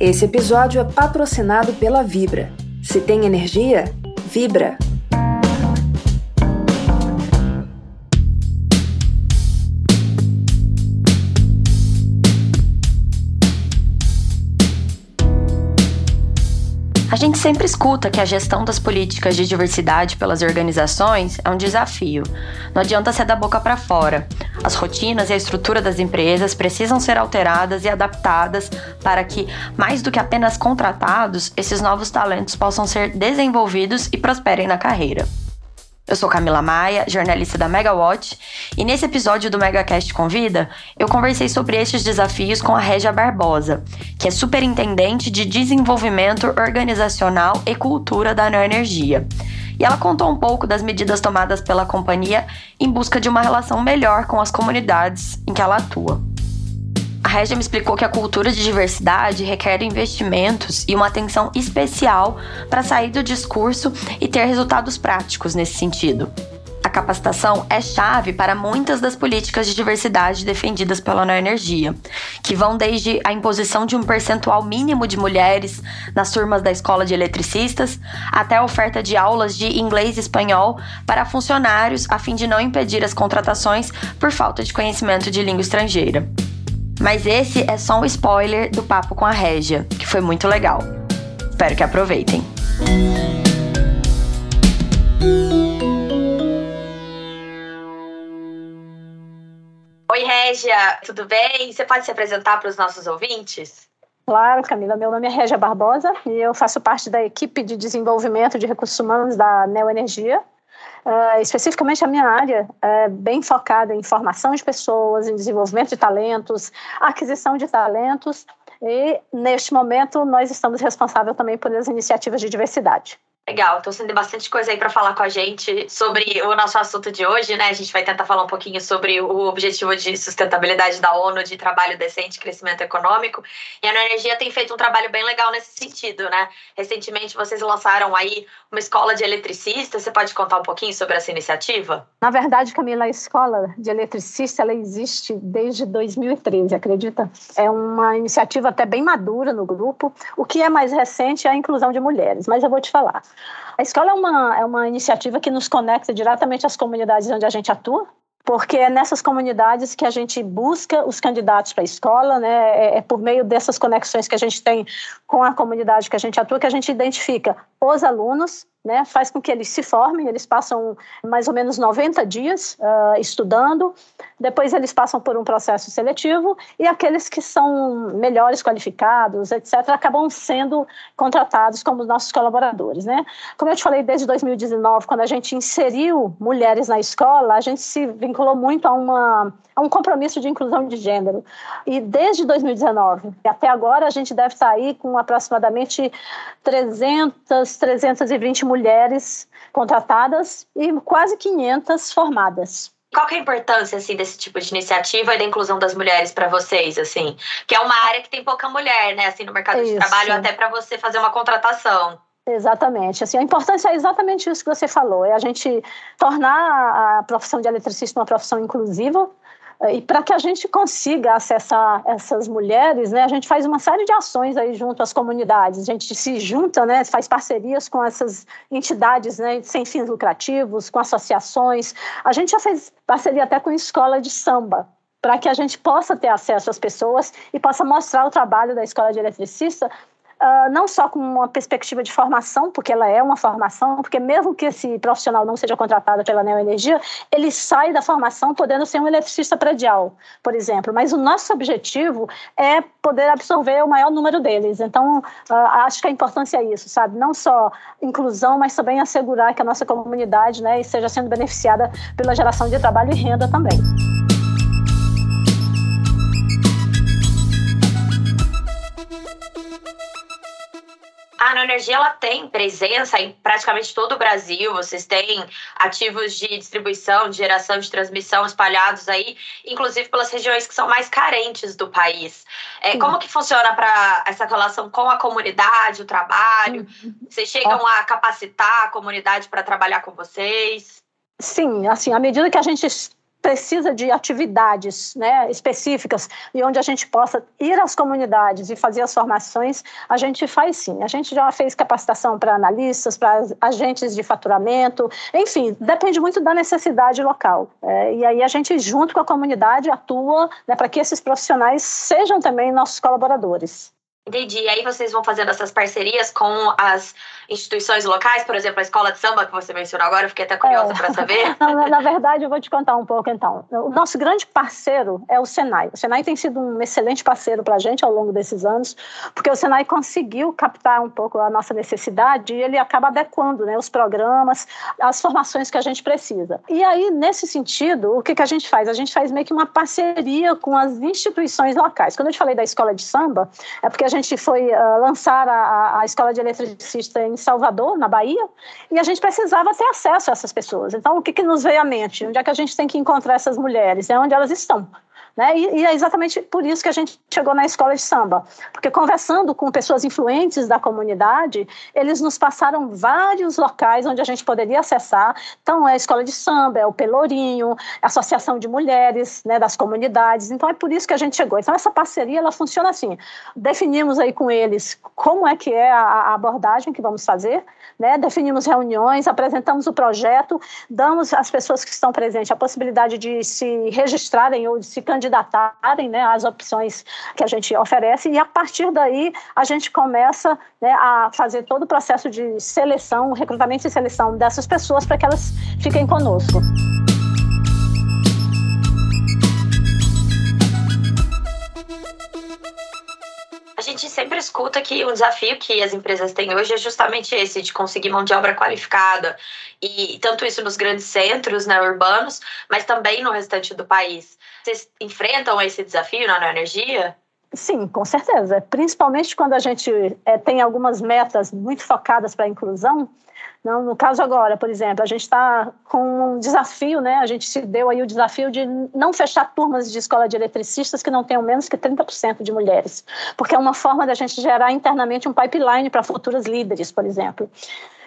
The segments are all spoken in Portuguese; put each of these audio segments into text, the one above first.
Esse episódio é patrocinado pela Vibra. Se tem energia, vibra. A gente sempre escuta que a gestão das políticas de diversidade pelas organizações é um desafio. Não adianta ser da boca para fora. As rotinas e a estrutura das empresas precisam ser alteradas e adaptadas para que, mais do que apenas contratados, esses novos talentos possam ser desenvolvidos e prosperem na carreira. Eu sou Camila Maia, jornalista da Megawatt, e nesse episódio do MegaCast Convida, eu conversei sobre estes desafios com a Régia Barbosa, que é superintendente de desenvolvimento organizacional e cultura da Neoenergia. E ela contou um pouco das medidas tomadas pela companhia em busca de uma relação melhor com as comunidades em que ela atua. Regia me explicou que a cultura de diversidade requer investimentos e uma atenção especial para sair do discurso e ter resultados práticos nesse sentido. A capacitação é chave para muitas das políticas de diversidade defendidas pela Neoenergia, que vão desde a imposição de um percentual mínimo de mulheres nas turmas da escola de eletricistas, até a oferta de aulas de inglês e espanhol para funcionários, a fim de não impedir as contratações por falta de conhecimento de língua estrangeira. Mas esse é só um spoiler do papo com a Régia, que foi muito legal. Espero que aproveitem. Oi, Régia, tudo bem? Você pode se apresentar para os nossos ouvintes? Claro, Camila. Meu nome é Régia Barbosa e eu faço parte da equipe de desenvolvimento de recursos humanos da Neoenergia. Uh, especificamente a minha área é bem focada em formação de pessoas, em desenvolvimento de talentos, aquisição de talentos e neste momento nós estamos responsáveis também por as iniciativas de diversidade. Legal, então você tem bastante coisa aí para falar com a gente sobre o nosso assunto de hoje, né? A gente vai tentar falar um pouquinho sobre o objetivo de sustentabilidade da ONU de trabalho decente crescimento econômico. E a Energia tem feito um trabalho bem legal nesse sentido, né? Recentemente vocês lançaram aí uma escola de eletricistas. Você pode contar um pouquinho sobre essa iniciativa? Na verdade, Camila, a escola de eletricista ela existe desde 2013, acredita? É uma iniciativa até bem madura no grupo. O que é mais recente é a inclusão de mulheres, mas eu vou te falar. A escola é uma, é uma iniciativa que nos conecta diretamente às comunidades onde a gente atua, porque é nessas comunidades que a gente busca os candidatos para a escola, né? É, é, por meio dessas conexões que a gente tem com a comunidade que a gente atua que a gente identifica os alunos né, faz com que eles se formem, eles passam mais ou menos 90 dias uh, estudando, depois eles passam por um processo seletivo e aqueles que são melhores qualificados, etc., acabam sendo contratados como nossos colaboradores. Né? Como eu te falei, desde 2019, quando a gente inseriu mulheres na escola, a gente se vinculou muito a, uma, a um compromisso de inclusão de gênero. E desde 2019 até agora, a gente deve estar aí com aproximadamente 300, 320 mulheres contratadas e quase 500 formadas. Qual que é a importância assim desse tipo de iniciativa e da inclusão das mulheres para vocês, assim? Que é uma área que tem pouca mulher, né, assim, no mercado isso. de trabalho, até para você fazer uma contratação. Exatamente. Assim, a importância é exatamente isso que você falou, é a gente tornar a profissão de eletricista uma profissão inclusiva, e para que a gente consiga acessar essas mulheres, né, a gente faz uma série de ações aí junto às comunidades. A gente se junta, né, faz parcerias com essas entidades né, sem fins lucrativos, com associações. A gente já fez parceria até com escola de samba, para que a gente possa ter acesso às pessoas e possa mostrar o trabalho da escola de eletricista Uh, não só com uma perspectiva de formação, porque ela é uma formação, porque mesmo que esse profissional não seja contratado pela Neoenergia, ele sai da formação podendo ser um eletricista predial, por exemplo. Mas o nosso objetivo é poder absorver o maior número deles. Então, uh, acho que a importância é isso, sabe? Não só inclusão, mas também assegurar que a nossa comunidade né, esteja sendo beneficiada pela geração de trabalho e renda também. A Neoenergia ela tem presença em praticamente todo o Brasil. Vocês têm ativos de distribuição, de geração, de transmissão espalhados aí, inclusive pelas regiões que são mais carentes do país. É, como que funciona para essa relação com a comunidade, o trabalho? Uhum. Vocês chegam a capacitar a comunidade para trabalhar com vocês? Sim, assim, à medida que a gente precisa de atividades né, específicas e onde a gente possa ir às comunidades e fazer as formações, a gente faz sim. A gente já fez capacitação para analistas, para agentes de faturamento, enfim, depende muito da necessidade local. É, e aí a gente, junto com a comunidade, atua né, para que esses profissionais sejam também nossos colaboradores. Entendi. E aí vocês vão fazendo essas parcerias com as instituições locais, por exemplo, a escola de samba que você mencionou agora, fiquei até curiosa é. para saber. na, na, verdade, eu vou te contar um pouco então. O nosso grande parceiro é o Senai. O Senai tem sido um excelente parceiro para a gente ao longo desses anos, porque o Senai conseguiu captar um pouco a nossa necessidade e ele acaba adequando né, os programas, as formações que a gente precisa. E aí, nesse sentido, o que, que a gente faz? A gente faz meio que uma parceria com as instituições locais. Quando eu te falei da escola de samba, é porque a gente foi uh, lançar a, a escola de eletricista em Salvador, na Bahia, e a gente precisava ter acesso a essas pessoas. Então, o que, que nos veio à mente? Onde é que a gente tem que encontrar essas mulheres? É onde elas estão. Né? E, e, é exatamente por isso que a gente chegou na escola de samba, porque conversando com pessoas influentes da comunidade, eles nos passaram vários locais onde a gente poderia acessar. Então, é a escola de samba, é o Pelourinho, a Associação de Mulheres né, das comunidades. Então, é por isso que a gente chegou. Então, essa parceria ela funciona assim: definimos aí com eles como é que é a, a abordagem que vamos fazer, né? definimos reuniões, apresentamos o projeto, damos às pessoas que estão presentes a possibilidade de se registrarem ou de se candidatarem candidatarem né, às opções que a gente oferece, e a partir daí a gente começa né, a fazer todo o processo de seleção, recrutamento e seleção dessas pessoas para que elas fiquem conosco. A gente sempre escuta que o desafio que as empresas têm hoje é justamente esse, de conseguir mão de obra qualificada. E tanto isso nos grandes centros né, urbanos, mas também no restante do país. Vocês enfrentam esse desafio na energia? Sim, com certeza. Principalmente quando a gente é, tem algumas metas muito focadas para a inclusão. Não, no caso agora, por exemplo, a gente está com um desafio, né? A gente se deu aí o desafio de não fechar turmas de escola de eletricistas que não tenham menos que 30% de mulheres, porque é uma forma da gente gerar internamente um pipeline para futuras líderes, por exemplo.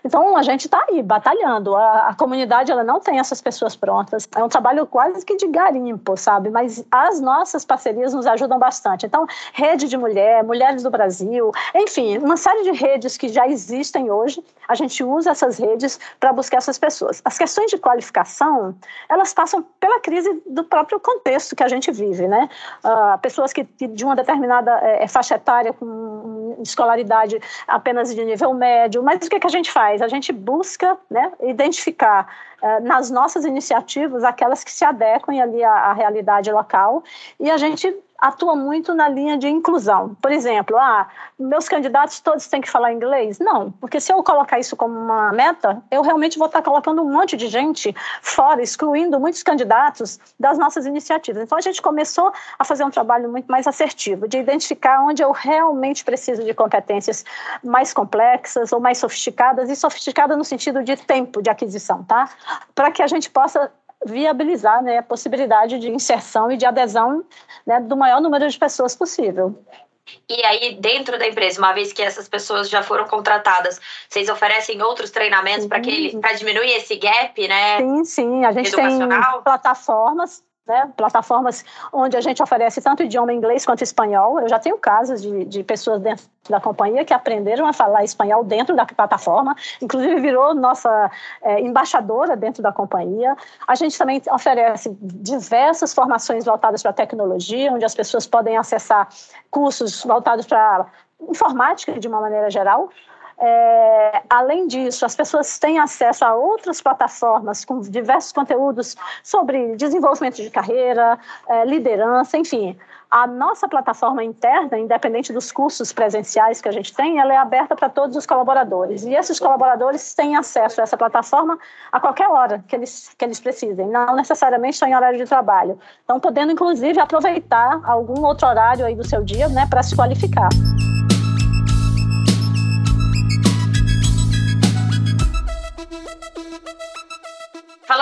Então, a gente está aí batalhando. A, a, comunidade ela não tem essas pessoas prontas. É um trabalho quase que de garimpo, sabe? Mas as nossas parcerias nos ajudam bastante. Então, rede de mulher, mulheres do Brasil, enfim, uma série de redes que já existem hoje. A gente usa essas redes para buscar essas pessoas. As questões de qualificação, elas passam pela crise do próprio contexto que a gente vive, né? Uh, pessoas que, de uma determinada é, faixa etária com escolaridade apenas de nível médio, mas o que, que a gente faz? A gente busca né, identificar nas nossas iniciativas aquelas que se adequem ali à, à realidade local e a gente atua muito na linha de inclusão. Por exemplo, ah, meus candidatos todos têm que falar inglês? Não, porque se eu colocar isso como uma meta, eu realmente vou estar colocando um monte de gente fora, excluindo muitos candidatos das nossas iniciativas. Então a gente começou a fazer um trabalho muito mais assertivo, de identificar onde eu realmente preciso de competências mais complexas ou mais sofisticadas, e sofisticada no sentido de tempo de aquisição, tá? Para que a gente possa viabilizar né, a possibilidade de inserção e de adesão né, do maior número de pessoas possível. E aí, dentro da empresa, uma vez que essas pessoas já foram contratadas, vocês oferecem outros treinamentos para diminuir esse gap, né? Sim, sim. A gente tem plataformas né, plataformas onde a gente oferece tanto idioma inglês quanto espanhol. Eu já tenho casos de, de pessoas dentro da companhia que aprenderam a falar espanhol dentro da plataforma, inclusive virou nossa é, embaixadora dentro da companhia. A gente também oferece diversas formações voltadas para tecnologia, onde as pessoas podem acessar cursos voltados para informática de uma maneira geral. É, além disso, as pessoas têm acesso a outras plataformas com diversos conteúdos sobre desenvolvimento de carreira, é, liderança, enfim. A nossa plataforma interna, independente dos cursos presenciais que a gente tem, ela é aberta para todos os colaboradores. E esses colaboradores têm acesso a essa plataforma a qualquer hora que eles, que eles precisem, não necessariamente só em horário de trabalho. Então, podendo, inclusive, aproveitar algum outro horário aí do seu dia né, para se qualificar.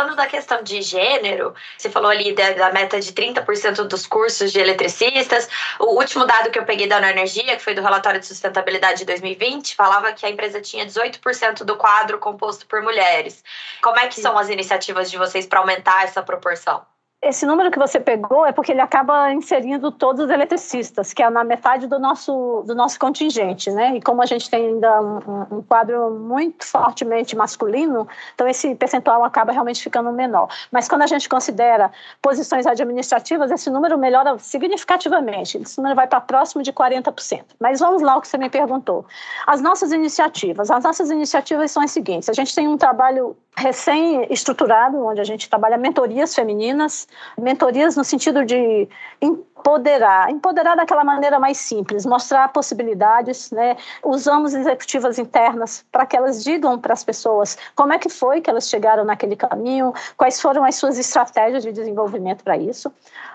Falando da questão de gênero, você falou ali da, da meta de 30% dos cursos de eletricistas. O último dado que eu peguei da Energia, que foi do relatório de sustentabilidade de 2020, falava que a empresa tinha 18% do quadro composto por mulheres. Como é que são as iniciativas de vocês para aumentar essa proporção? Esse número que você pegou é porque ele acaba inserindo todos os eletricistas, que é na metade do nosso, do nosso contingente, né? E como a gente tem ainda um, um, quadro muito fortemente masculino, então esse percentual acaba realmente ficando menor. Mas quando a gente considera posições administrativas, esse número melhora significativamente. Esse número vai para próximo de 40%. Mas vamos lá o que você me perguntou. As nossas iniciativas. As nossas iniciativas são as seguintes. A gente tem um trabalho recém-estruturado, onde a gente trabalha mentorias femininas, mentorias no sentido de empoderar, empoderar daquela maneira mais simples, mostrar possibilidades, né? Usamos executivas internas para que elas digam para as pessoas como é que foi que elas chegaram naquele caminho, quais foram as suas estratégias de desenvolvimento para isso.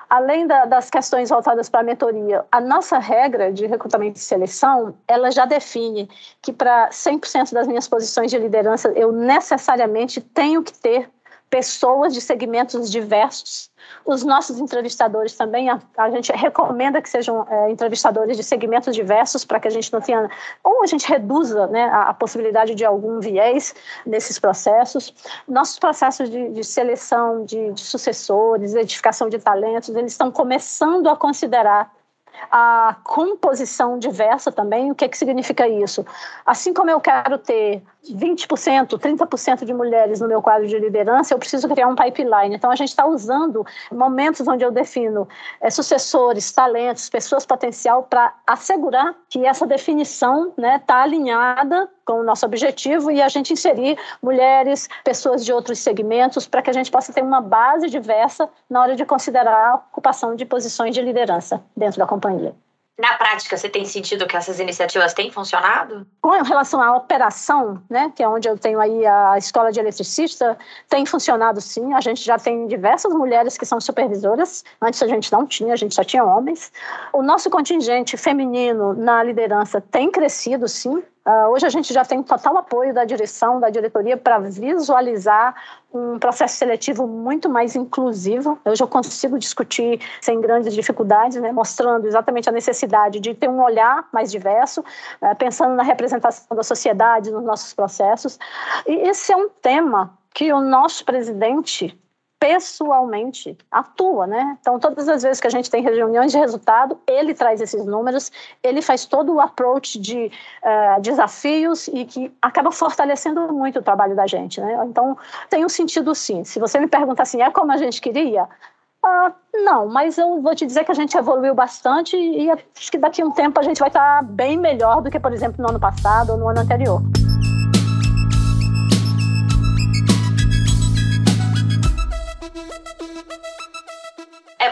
Além da, das questões voltadas para a mentoria, a nossa regra de recrutamento e seleção, ela já define que para 100% das minhas posições de liderança, eu necessariamente tenho que ter pessoas de segmentos diversos. Os nossos entrevistadores também, a, a gente recomenda que sejam é, entrevistadores de segmentos diversos para que a gente não tenha, ou a gente reduza né, a, a possibilidade de algum viés nesses processos. Nossos processos de, de seleção de, de sucessores, edificação de talentos, eles estão começando a considerar a composição diversa também. O que, é que significa isso? Assim como eu quero ter 20%, 30% de mulheres no meu quadro de liderança, eu preciso criar um pipeline. Então, a gente está usando momentos onde eu defino é, sucessores, talentos, pessoas potencial para assegurar que essa definição está né, tá alinhada com o nosso objetivo e a gente inserir mulheres, pessoas de outros segmentos, para que a gente possa ter uma base diversa na hora de considerar a ocupação de posições de liderança dentro da companhia. Na prática, você tem sentido que essas iniciativas têm funcionado? Com relação à operação, né, que é onde eu tenho aí a escola de eletricista, tem funcionado sim. A gente já tem diversas mulheres que são supervisoras. Antes a gente não tinha, a gente só tinha homens. O nosso contingente feminino na liderança tem crescido sim. Uh, hoje a gente já tem total apoio da direção, da diretoria, para visualizar um processo seletivo muito mais inclusivo. Hoje eu consigo discutir sem grandes dificuldades, né, mostrando exatamente a necessidade de ter um olhar mais diverso, uh, pensando na representação da sociedade nos nossos processos. E esse é um tema que o nosso presidente pessoalmente atua, né? Então, todas as vezes que a gente tem reuniões de resultado, ele traz esses números, ele faz todo o approach de uh, desafios e que acaba fortalecendo muito o trabalho da gente, né? Então, tem um sentido sim. Se você me pergunta assim, é como a gente queria? Uh, não, mas eu vou te dizer que a gente evoluiu bastante e acho que daqui a um tempo a gente vai estar bem melhor do que, por exemplo, no ano passado ou no ano anterior.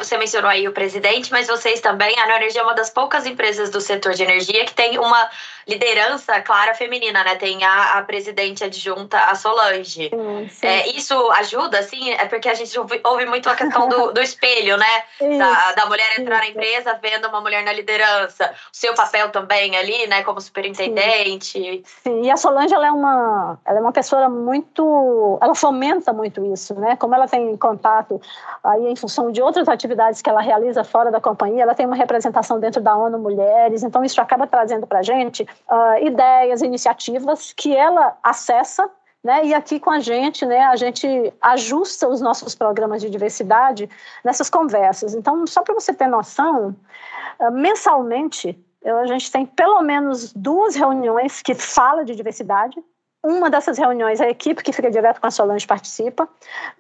Você mencionou aí o presidente, mas vocês também, a Neoenergia é uma das poucas empresas do setor de energia que tem uma liderança clara feminina, né? Tem a, a presidente adjunta, a Solange. Sim, sim. É, isso ajuda, assim? É porque a gente ouve, ouve muito a questão do, do espelho, né? Da, da mulher entrar na empresa vendo uma mulher na liderança. O seu papel também ali, né? Como superintendente. Sim, sim. e a Solange, ela é, uma, ela é uma pessoa muito... Ela fomenta muito isso, né? Como ela tem contato aí em função de outras atividades que ela realiza fora da companhia, ela tem uma representação dentro da ONU Mulheres, então isso acaba trazendo para a gente uh, ideias, iniciativas que ela acessa né? E aqui com a gente, né, a gente ajusta os nossos programas de diversidade nessas conversas. Então, só para você ter noção, uh, mensalmente a gente tem pelo menos duas reuniões que fala de diversidade uma dessas reuniões, a equipe que fica direto com a Solange participa.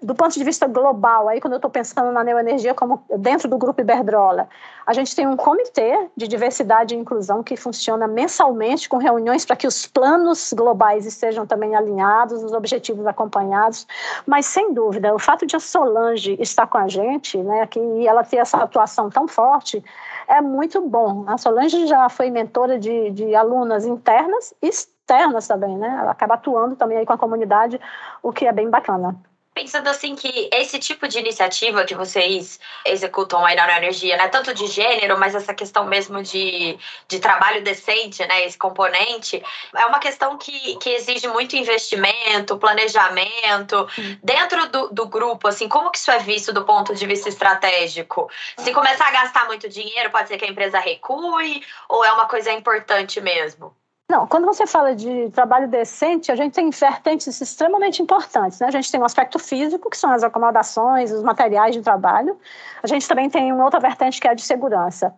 Do ponto de vista global, aí quando eu estou pensando na neoenergia como dentro do grupo Iberdrola, a gente tem um comitê de diversidade e inclusão que funciona mensalmente com reuniões para que os planos globais estejam também alinhados, os objetivos acompanhados. Mas sem dúvida, o fato de a Solange estar com a gente, né, que ela ter essa atuação tão forte, é muito bom. A Solange já foi mentora de, de alunas internas e externas também, né? Ela acaba atuando também aí com a comunidade, o que é bem bacana. Pensando assim que esse tipo de iniciativa que vocês executam aí na energia, né, tanto de gênero, mas essa questão mesmo de, de trabalho decente, né, esse componente, é uma questão que, que exige muito investimento, planejamento. Hum. Dentro do, do grupo, assim, como que isso é visto do ponto de vista estratégico? Se começar a gastar muito dinheiro, pode ser que a empresa recue ou é uma coisa importante mesmo? Não, quando você fala de trabalho decente, a gente tem vertentes extremamente importantes. Né? A gente tem um aspecto físico, que são as acomodações, os materiais de trabalho. A gente também tem uma outra vertente que é a de segurança.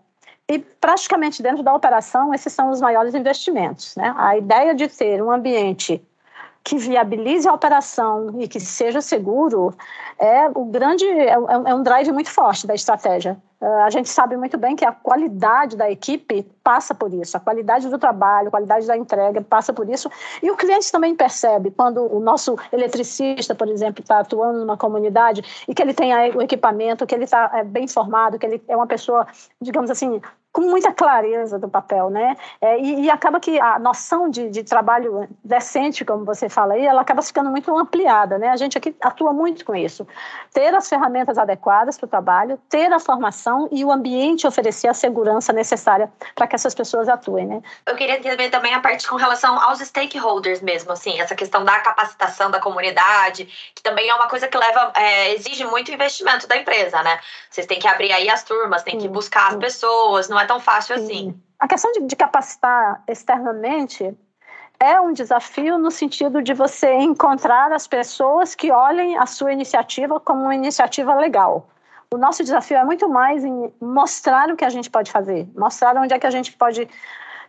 E praticamente dentro da operação, esses são os maiores investimentos. Né? A ideia de ter um ambiente que viabilize a operação e que seja seguro é o grande é, é um drive muito forte da estratégia. Uh, a gente sabe muito bem que a qualidade da equipe passa por isso, a qualidade do trabalho, a qualidade da entrega passa por isso, e o cliente também percebe quando o nosso eletricista, por exemplo, está atuando numa comunidade e que ele tem o equipamento, que ele está é, bem formado, que ele é uma pessoa, digamos assim, com muita clareza do papel, né? É, e, e, acaba que a noção de, de, trabalho decente, como você fala aí, ela acaba ficando muito ampliada, né? A gente aqui atua muito com isso. Ter as ferramentas adequadas para o trabalho, ter a formação e o ambiente oferecer a segurança necessária para que essas pessoas atuem, né? Eu queria entender também a parte com relação aos stakeholders mesmo, assim, essa questão da capacitação da comunidade, que também é uma coisa que leva, é, exige muito investimento da empresa, né? Vocês têm que abrir aí as turmas, têm que buscar as pessoas, não é tão fácil assim. A questão de, de capacitar externamente é um desafio no sentido de você encontrar as pessoas que olhem a sua iniciativa como uma iniciativa legal. O nosso desafio é muito mais em mostrar o que a gente pode fazer, mostrar onde é que a gente pode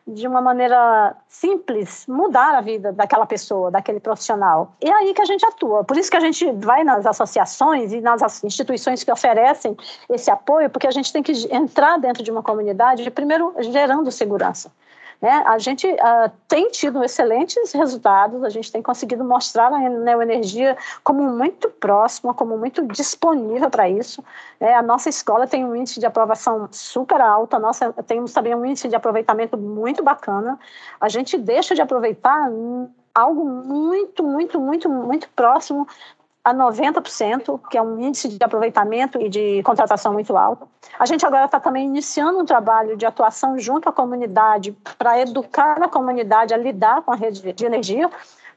de uma maneira simples, mudar a vida daquela pessoa, daquele profissional. E é aí que a gente atua. Por isso que a gente vai nas associações e nas instituições que oferecem esse apoio, porque a gente tem que entrar dentro de uma comunidade, primeiro gerando segurança. Né? A gente uh, tem tido excelentes resultados, a gente tem conseguido mostrar a neoenergia como muito próxima, como muito disponível para isso. Né? A nossa escola tem um índice de aprovação super alto, a nossa, temos também um índice de aproveitamento muito bacana. A gente deixa de aproveitar algo muito, muito, muito, muito próximo a 90%, que é um índice de aproveitamento e de contratação muito alto. A gente agora está também iniciando um trabalho de atuação junto à comunidade para educar a comunidade a lidar com a rede de energia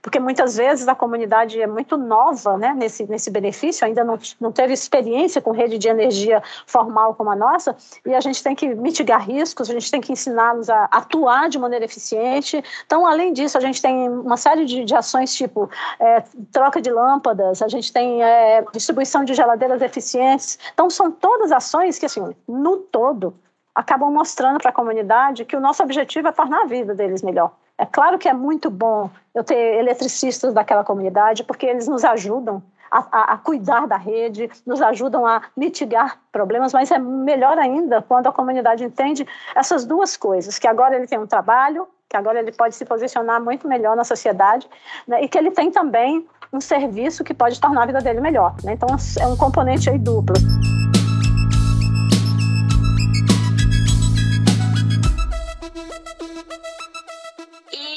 porque muitas vezes a comunidade é muito nova né, nesse, nesse benefício, ainda não, não teve experiência com rede de energia formal como a nossa, e a gente tem que mitigar riscos, a gente tem que ensiná-los a atuar de maneira eficiente. Então, além disso, a gente tem uma série de, de ações tipo é, troca de lâmpadas, a gente tem é, distribuição de geladeiras eficientes. Então, são todas ações que, assim, no todo, acabam mostrando para a comunidade que o nosso objetivo é tornar a vida deles melhor. É claro que é muito bom eu ter eletricistas daquela comunidade, porque eles nos ajudam a, a, a, cuidar da rede, nos ajudam a mitigar problemas, mas é melhor ainda quando a comunidade entende essas duas coisas, que agora ele tem um trabalho, que agora ele pode se posicionar muito melhor na sociedade, né, e que ele tem também um serviço que pode tornar a vida dele melhor. Né? Então é um componente aí duplo.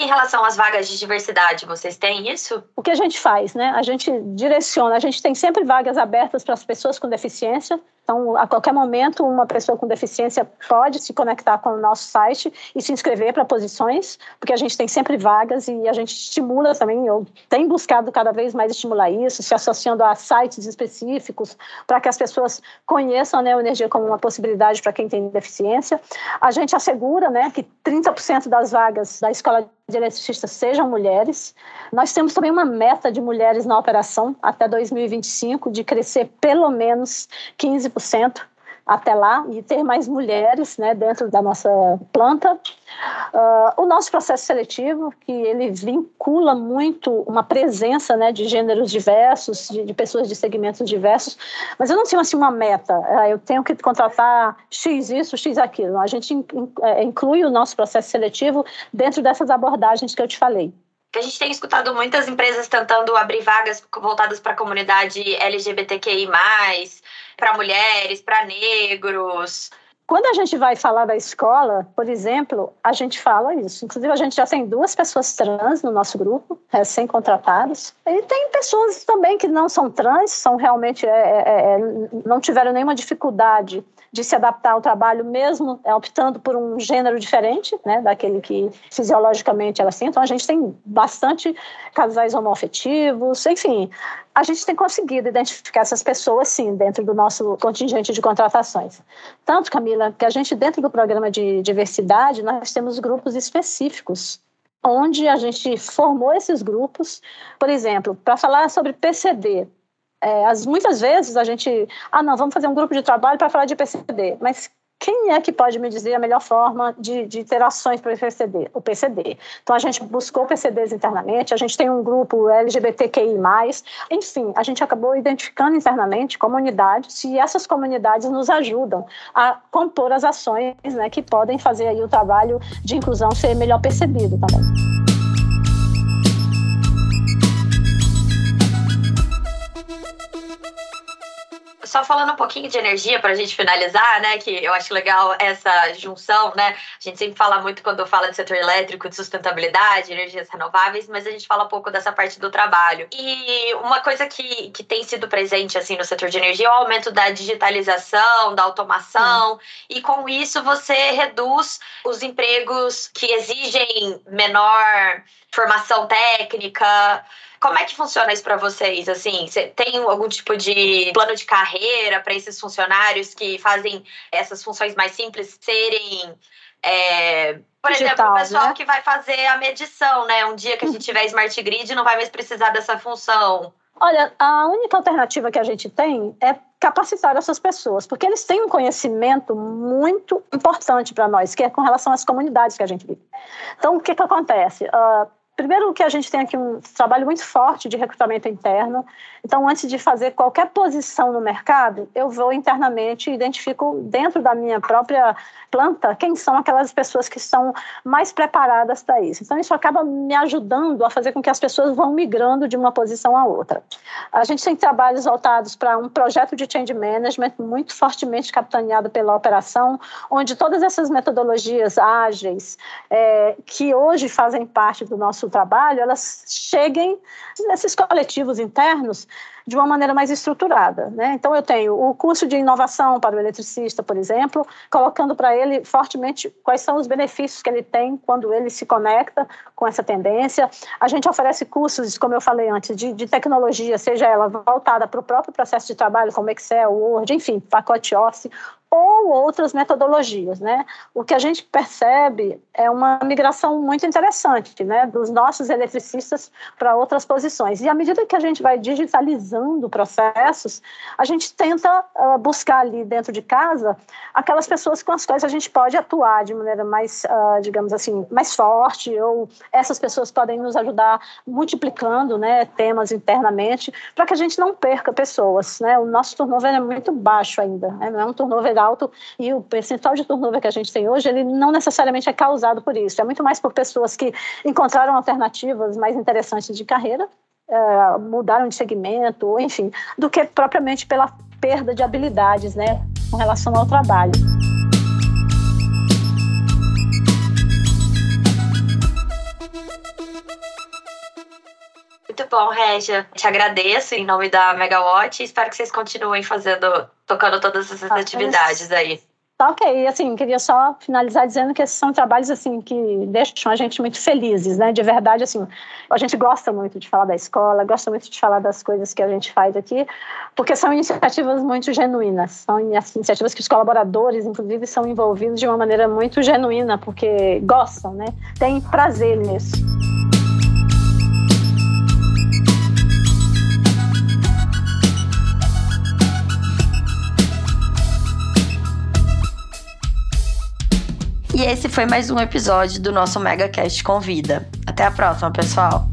Em relação às vagas de diversidade, vocês têm isso? O que a gente faz, né? A gente direciona, a gente tem sempre vagas abertas para as pessoas com deficiência, então, a qualquer momento, uma pessoa com deficiência pode se conectar com o nosso site e se inscrever para posições, porque a gente tem sempre vagas e a gente estimula também, eu tenho buscado cada vez mais estimular isso, se associando a sites específicos para que as pessoas conheçam a neoenergia como uma possibilidade para quem tem deficiência. A gente assegura né, que 30% das vagas da escola de eletricistas sejam mulheres. Nós temos também uma meta de mulheres na operação até 2025 de crescer pelo menos 15% até lá e ter mais mulheres né, dentro da nossa planta. Uh, o nosso processo seletivo, que ele vincula muito uma presença né, de gêneros diversos, de, de, pessoas de segmentos diversos, mas eu não tenho assim uma meta, uh, eu tenho que contratar X isso, X aquilo. A gente é, inclui o nosso processo seletivo dentro dessas abordagens que eu te falei que a gente tem escutado muitas empresas tentando abrir vagas voltadas para a comunidade LGBTQI+, para mulheres, para negros. Quando a gente vai falar da escola, por exemplo, a gente fala isso. Inclusive, a gente já tem duas pessoas trans no nosso grupo, recém-contratadas. E tem pessoas também que não são trans, são realmente é, é, é, não tiveram nenhuma dificuldade de se adaptar ao trabalho, mesmo optando por um gênero diferente, né, daquele que fisiologicamente ela assim. Então, a gente tem bastante casais homoafetivos, enfim, a gente tem conseguido identificar essas pessoas, sim, dentro do nosso contingente de contratações. Tanto, Camila, que a gente, dentro do programa de diversidade, nós temos grupos específicos onde a gente formou esses grupos, por exemplo, para falar sobre PCD. É, as, muitas vezes a gente, ah, não, vamos fazer um grupo de trabalho para falar de PCD, mas quem é que pode me dizer a melhor forma de, de ter ações para o PCD? O PCD. Então, a gente buscou PCDs internamente, a gente tem um grupo LGBTQI+, enfim, a gente acabou identificando internamente comunidades e essas comunidades nos ajudam a compor as ações né, que podem fazer aí o trabalho de inclusão ser melhor percebido também. Só falando um pouquinho de energia para a gente finalizar, né? Que eu acho legal essa junção, né? A gente sempre fala muito quando fala de setor elétrico, de sustentabilidade, energias renováveis, mas a gente fala um pouco dessa parte do trabalho. E uma coisa que, que tem sido presente assim no setor de energia é o aumento da digitalização, da automação, hum. e com isso você reduz os empregos que exigem menor formação técnica. Como é que funciona isso para vocês? Assim, você tem algum tipo de plano de carreira para esses funcionários que fazem essas funções mais simples serem é, por Digital, exemplo, o pessoal né? que vai fazer a medição, né? Um dia que a gente tiver smart grid, não vai mais precisar dessa função. Olha, a única alternativa que a gente tem é capacitar essas pessoas, porque eles têm um conhecimento muito importante para nós, que é com relação às comunidades que a gente vive. Então, o que, que acontece? Uh, Primeiro que a gente tem aqui um trabalho muito forte de recrutamento interno. Então, antes de fazer qualquer posição no mercado, eu vou internamente e identifico dentro da minha própria planta quem são aquelas pessoas que estão mais preparadas para isso. Então, isso acaba me ajudando a fazer com que as pessoas vão migrando de uma posição a outra. A gente tem trabalhos voltados para um projeto de change management muito fortemente capitaneado pela operação, onde todas essas metodologias ágeis, é, que hoje fazem parte do nosso trabalho, elas cheguem nesses coletivos internos de uma maneira mais estruturada. Né? Então, eu tenho o curso de inovação para o eletricista, por exemplo, colocando para ele fortemente quais são os benefícios que ele tem quando ele se conecta com essa tendência. A gente oferece cursos, como eu falei antes, de, de tecnologia, seja ela voltada para o próprio processo de trabalho, como Excel, Word, enfim, pacote Office, ou outras metodologias, né? O que a gente percebe é uma migração muito interessante, né, dos nossos eletricistas para outras posições. E à medida que a gente vai digitalizando processos, a gente tenta uh, buscar ali dentro de casa aquelas pessoas com as quais a gente pode atuar de maneira mais, uh, digamos assim, mais forte, ou essas pessoas podem nos ajudar multiplicando, né, temas internamente, para que a gente não perca pessoas, né? O nosso turnover é muito baixo ainda, né? não é um turnover alto e o percentual de turnover que a gente tem hoje, ele não necessariamente é causado por isso, é muito mais por pessoas que encontraram alternativas mais interessantes de carreira, é, mudaram de segmento, enfim, do que propriamente pela perda de habilidades, né, com relação ao trabalho. Muito bom, Regia. Te agradeço em nome da Megawatt e espero que vocês continuem fazendo, tocando todas essas ah, atividades aí. Tá ok, assim, queria só finalizar dizendo que esses são trabalhos, assim, que deixam a gente muito felizes, né, de verdade, assim, a gente gosta muito de falar da escola, gosta muito de falar das coisas que a gente faz aqui, porque são iniciativas muito genuínas, são iniciativas que os colaboradores, inclusive, são envolvidos de uma maneira muito genuína, porque gostam, né, têm prazer nisso. E esse foi mais um episódio do nosso MegaCast Convida. Até a próxima, pessoal!